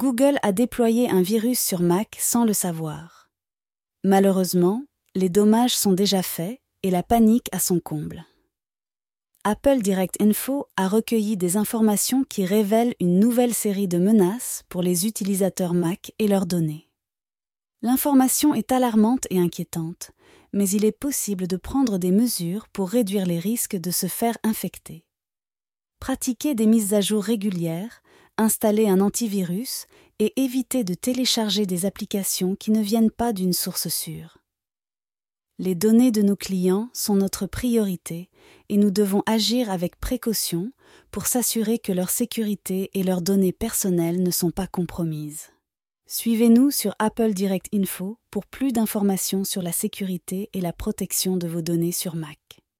Google a déployé un virus sur Mac sans le savoir. Malheureusement, les dommages sont déjà faits et la panique à son comble. Apple Direct Info a recueilli des informations qui révèlent une nouvelle série de menaces pour les utilisateurs Mac et leurs données. L'information est alarmante et inquiétante, mais il est possible de prendre des mesures pour réduire les risques de se faire infecter. Pratiquer des mises à jour régulières, installer un antivirus et éviter de télécharger des applications qui ne viennent pas d'une source sûre. Les données de nos clients sont notre priorité et nous devons agir avec précaution pour s'assurer que leur sécurité et leurs données personnelles ne sont pas compromises. Suivez-nous sur Apple Direct Info pour plus d'informations sur la sécurité et la protection de vos données sur Mac.